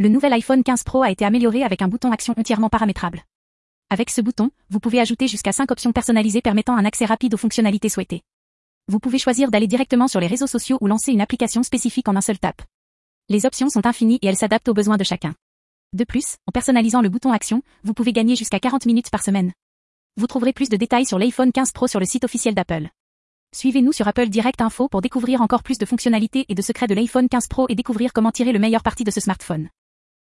Le nouvel iPhone 15 Pro a été amélioré avec un bouton action entièrement paramétrable. Avec ce bouton, vous pouvez ajouter jusqu'à 5 options personnalisées permettant un accès rapide aux fonctionnalités souhaitées. Vous pouvez choisir d'aller directement sur les réseaux sociaux ou lancer une application spécifique en un seul tap. Les options sont infinies et elles s'adaptent aux besoins de chacun. De plus, en personnalisant le bouton action, vous pouvez gagner jusqu'à 40 minutes par semaine. Vous trouverez plus de détails sur l'iPhone 15 Pro sur le site officiel d'Apple. Suivez-nous sur Apple Direct Info pour découvrir encore plus de fonctionnalités et de secrets de l'iPhone 15 Pro et découvrir comment tirer le meilleur parti de ce smartphone.